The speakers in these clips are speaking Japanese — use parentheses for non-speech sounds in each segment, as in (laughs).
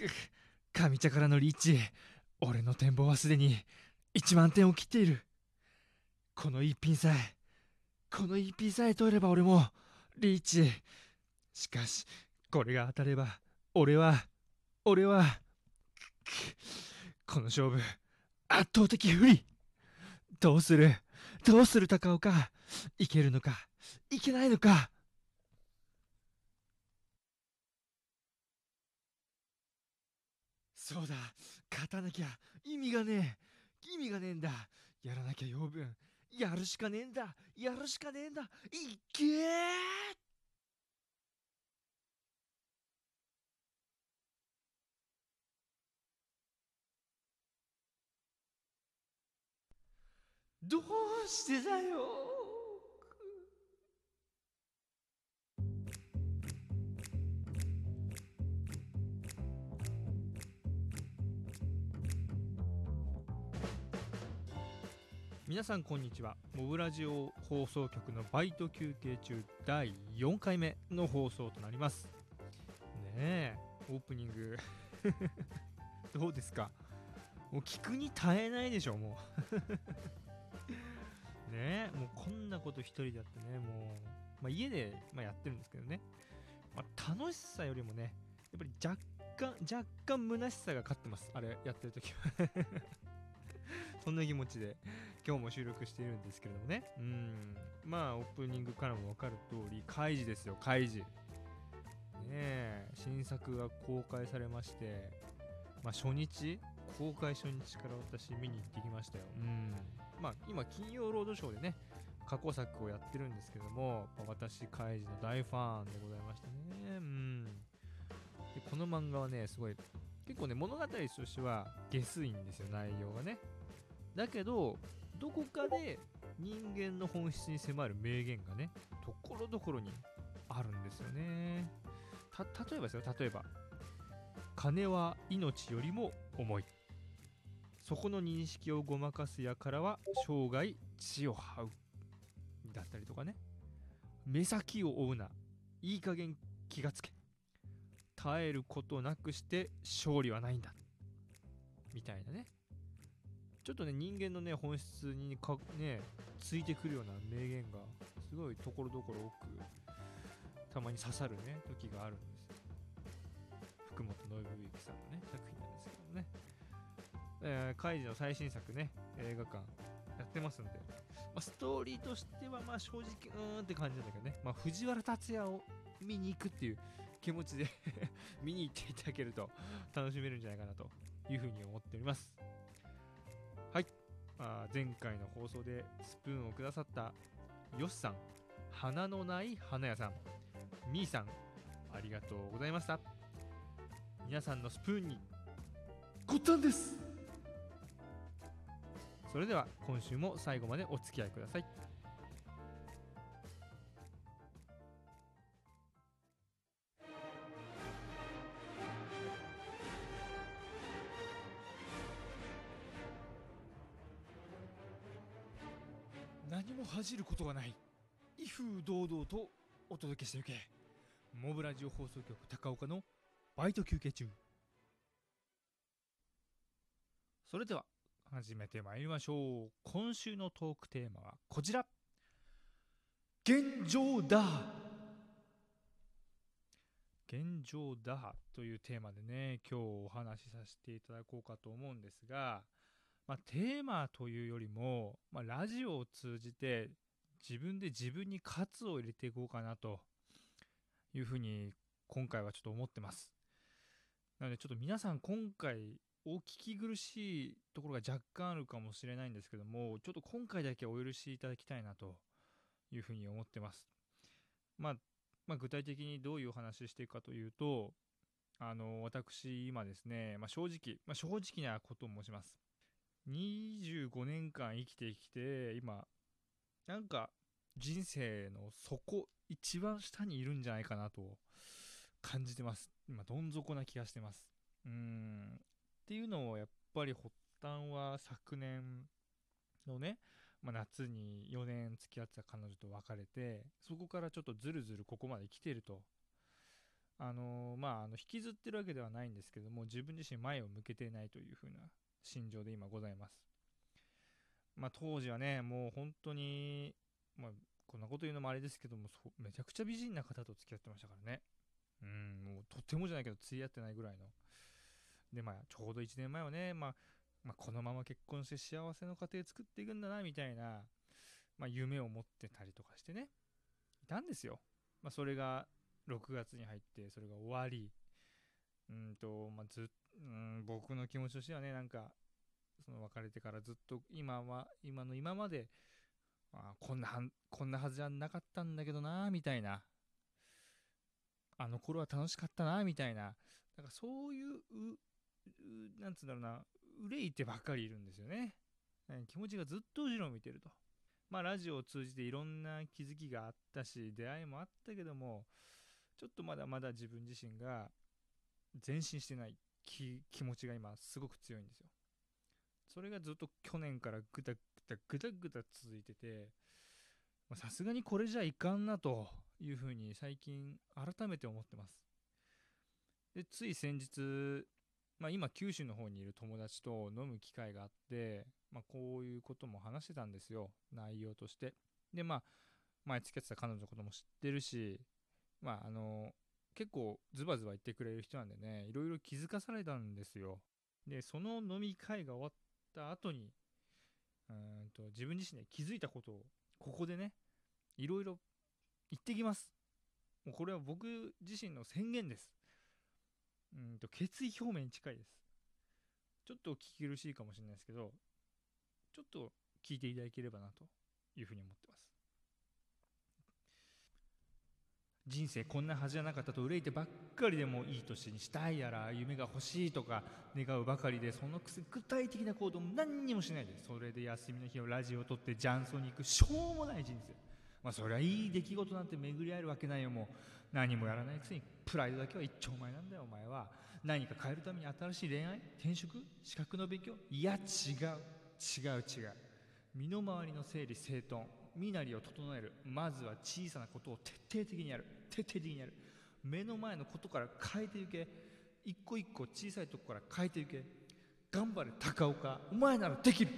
(laughs) 上茶からのリーチ。俺の展望はすでに1万点を切っている。この一品さえ、この一品さえ取れば俺も、リーチ。しかし、これが当たれば、俺は、俺は、この勝負、圧倒的不利。どうするどうする高岡いけるのかいけないのかそうだ。勝たなきゃ。意味がねえ。意味がねえんだ。やらなきゃ養分。やるしかねえんだ。やるしかねえんだ。いっけー！どうしてだよ。皆さんこんにちは。モブラジオ放送局のバイト休憩中第4回目の放送となります。ねえオープニング。(laughs) どうですか？もう聞くに耐えないでしょもう。(laughs) ねえもうこんなこと一人でやってねもう、まあ、家で、まあ、やってるんですけどね、まあ、楽しさよりもねやっぱり若干若干虚しさが勝ってます。あれやってる時は。(laughs) そんな気持ちで。今日も収録しているんですけれどもね。うん。まあオープニングからも分かる通りカイジですよカイジねえ新作が公開されましてまあ初日公開初日から私見に行ってきましたよ。うん。まあ今金曜ロードショーでね過去作をやってるんですけども、私カイジの大ファンでございましたね。うん。でこの漫画はねすごい結構ね物語としては下水んですよ内容がね。だけどどこかで人間の本質に迫る名言がねところどころにあるんですよね。た例えばですよ。例えば金は命よりも重い。そこの認識をごまかす輩は生涯血を這う。だったりとかね。目先を追うな。いい加減気がつけ。耐えることなくして勝利はないんだ。みたいなね。ちょっとね人間のね本質にかねついてくるような名言がすごいところどころ多くたまに刺さるね時があるんですよ。福本信之さんのね作品なんですけどもね。えー、カイジの最新作ね映画館やってますんで、まあ、ストーリーとしてはまあ正直うーんって感じなんだけどね、まあ、藤原竜也を見に行くっていう気持ちで (laughs) 見に行っていただけると楽しめるんじゃないかなというふうに思っております、あ前回の放送でスプーンをくださったよしさん花のない花屋さんみーさんありがとうございました。皆さんのスプーンにごったんです。それでは今週も最後までお付き合いください。恥じることがない。威風堂々とお届けしてゆけ。モブラジオ放送局高岡のバイト休憩中。それでは始めてまいりましょう。今週のトークテーマはこちら。現状だ現状だというテーマでね今日お話しさせていただこうかと思うんですがまあ、テーマというよりも、まあ、ラジオを通じて自分で自分に喝を入れていこうかなというふうに今回はちょっと思ってます。なのでちょっと皆さん今回お聞き苦しいところが若干あるかもしれないんですけどもちょっと今回だけお許しいただきたいなというふうに思ってます。まあ、まあ、具体的にどういうお話していくかというとあの私今ですね、まあ、正直、まあ、正直なことを申します。25年間生きてきて今なんか人生の底一番下にいるんじゃないかなと感じてます。今どん底な気がしてます。うん。っていうのをやっぱり発端は昨年のね、まあ、夏に4年付き合ってた彼女と別れてそこからちょっとずるずるここまで来てると。あのまあ、あの引きずってるわけではないんですけども自分自身前を向けていないというふうな心情で今ございます。まあ、当時はねもう本当に、まあ、こんなこと言うのもあれですけどもめちゃくちゃ美人な方と付き合ってましたからね。うんもうとてもじゃないけど釣り合ってないぐらいの。でまあちょうど1年前はね、まあ、まあ、このまま結婚して幸せの家庭作っていくんだなみたいな、まあ、夢を持ってたりとかしてねいたんですよ、まあ、それが6月に入ってそれが終わり。うんと、まあ、ずうん僕の気持ちとしてはねなんかその別れてからずっと今は今の今まで、あ、こんなはこんなはずじゃなかったんだけどなみたいな。あの頃は楽しかったなみたいな。なんかそういうなんつうんだろうな憂いてばっかりいるんですよね。気持ちがずっと後ろを見てると。まあラジオを通じていろんな気づきがあったし出会いもあったけどもちょっとまだまだ自分自身が前進してない。気持ちが今すごく強いんですよ。それがずっと去年からぐだぐだぐだぐだ続いててさすがにこれじゃいかんなというふうに最近改めて思ってます。でつい先日、まあ、今九州の方にいる友達と飲む機会があって、まあ、こういうことも話してたんですよ。内容として。でまあ前付き合ってた彼女のことも知ってるしまああの結構ズバズバ言ってくれる人なんでねいろいろ気づかされたんですよ。でその飲み会が終わった後にうんと自分自身で気づいたことをここでねいろいろ言ってきます。もうこれは僕自身の宣言です。うんと決意表明に近いです。ちょっと聞き苦しいかもしれないですけどちょっと聞いていただければなというふうに思ってます。人生こんなはずじゃなかったと憂いてばっかりでもいい年にしたいやら夢が欲しいとか願うばかりでそのくせ具体的な行動も何にもしないでそれで休みの日をラジオを撮って雀荘に行くしょうもない人生。まあそりゃいい出来事なんて巡り合えるわけないよもう。何もやらないくせにプライドだけは一丁前なんだよお前は。何か変えるために新しい恋愛？転職？資格の勉強？いや違う。違う違う。身の回りの整理整頓。身なりを整える。まずは小さなことを徹底的にやる。徹底的にやる。目の前のことから変えていけ。一個一個小さいとこから変えていけ。頑張れ高岡。お前ならできる。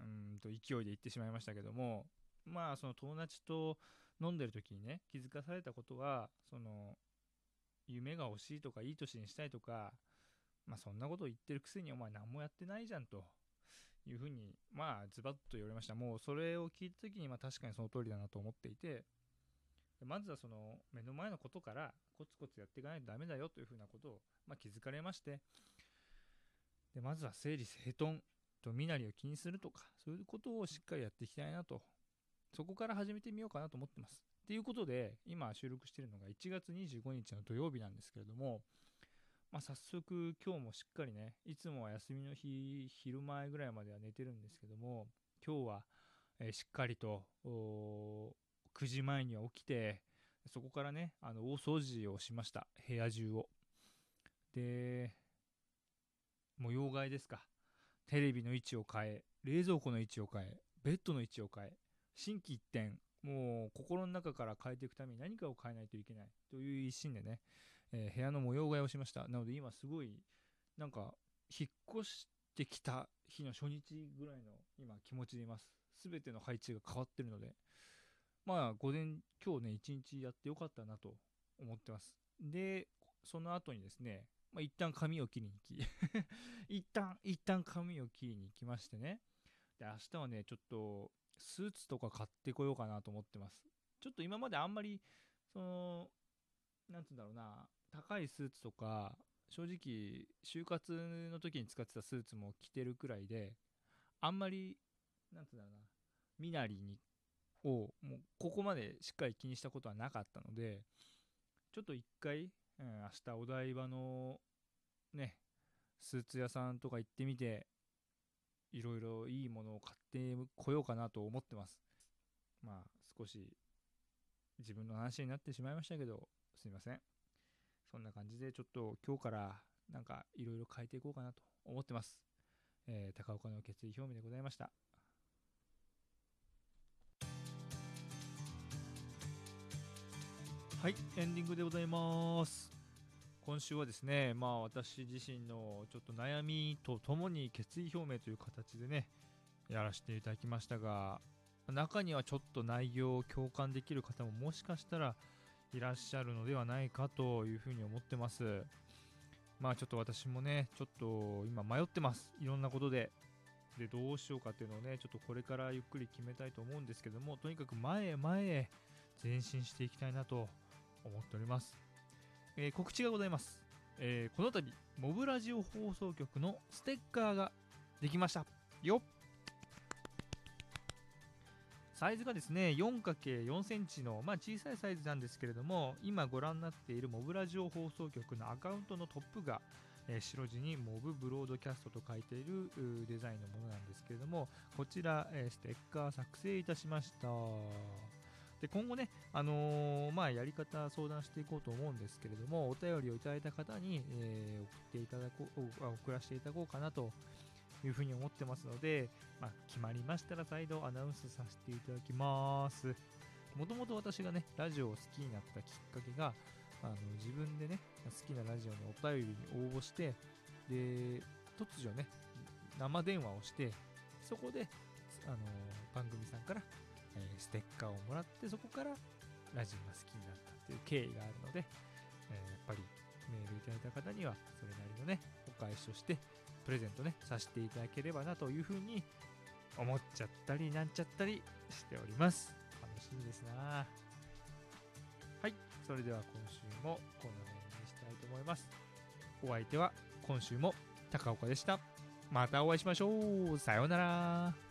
うんと勢いで言ってしまいましたけども。まあその友達と飲んでる時にね気づかされたことはその夢が欲しいとかいい年にしたいとかまあそんなことを言ってるくせにお前何もやってないじゃんと。いうふうに、まあ、ズバッと言われました。もうそれを聞いた時に、まあ確かにその通りだなと思っていて、まずはその目の前のことからコツコツやっていかないとダメだよというふうなことを、まあ、気づかれまして、でまずは整理整頓と身なりを気にするとか、そういうことをしっかりやっていきたいなと、そこから始めてみようかなと思ってます。ということで、今収録しているのが1月25日の土曜日なんですけれども、まあ、早速今日もしっかりねいつもは休みの日昼前ぐらいまでは寝てるんですけども今日は、えー、しっかりと9時前には起きてそこからねあの大掃除をしました。部屋中を。で模様替えですか。テレビの位置を変え冷蔵庫の位置を変えベッドの位置を変え心機一転もう心の中から変えていくために何かを変えないといけないという一心でねえー、部屋の模様替えをしました。なので今すごい、なんか、引っ越してきた日の初日ぐらいの今気持ちでいます。すべての配置が変わってるので、まあ、午前、今日ね、一日やってよかったなと思ってます。で、その後にですね、まあ、一旦髪を切りに行き (laughs) 一旦、一旦髪を切りに行きましてね。で、明日はね、ちょっと、スーツとか買ってこようかなと思ってます。ちょっと今まであんまり、その、なんつうんだろうな、高いスーツとか正直就活の時に使ってたスーツも着てるくらいであんまりなんつうんだろうな身なりにをもうここまでしっかり気にしたことはなかったのでちょっと一回、うん、明日お台場のねスーツ屋さんとか行ってみていろいろいいものを買ってこようかなと思ってます。まあ少し自分の話になってしまいましたけどすいません。そんな感じでちょっと今日からなんかいろいろ変えていこうかなと思ってます。えー、高岡の決意表明でございました。はいエンディングでございます今週はですねまあ私自身のちょっと悩みとともに決意表明という形でねやらせていただきましたが中にはちょっと内容を共感できる方ももしかしたらいらっしゃるのではないかというふうに思ってます。まあちょっと私もねちょっと今迷ってます。いろんなことで。でどうしようかっていうのをねちょっとこれからゆっくり決めたいと思うんですけどもとにかく前へ前へ前進していきたいなと思っております、えー、告知がございます、えー、この度モブラジオ放送局のステッカーができました。よっ。サイズがですね 4×4 センチの、まあ、小さいサイズなんですけれども今ご覧になっているモブラジオ放送局のアカウントのトップが、えー、白地にモブブロードキャストと書いているデザインのものなんですけれどもこちら、えー、ステッカー作成いたしました。で今後ね、あのー、まあ、やり方相談していこうと思うんですけれどもお便りをいただいた方に、えー、送っていただこう送らせていただこうかなというふうに思ってますので、まあ、決まりましたら再度アナウンスさせていただきます。もともと私がね、ラジオを好きになったきっかけが、あの自分でね、好きなラジオのお便りに応募して、で、突如ね、生電話をして、そこで、あの番組さんから、えー、ステッカーをもらって、そこからラジオが好きになったっていう経緯があるので、えー、やっぱりメールいただいた方には、それなりのね、お返しをして、プレゼントね、させていただければなというふうに思っちゃったりなんちゃったりしております。楽しみですなはい、それでは今週もこの辺にしたいと思います。お相手は今週も高岡でした。またお会いしましょう。さようなら。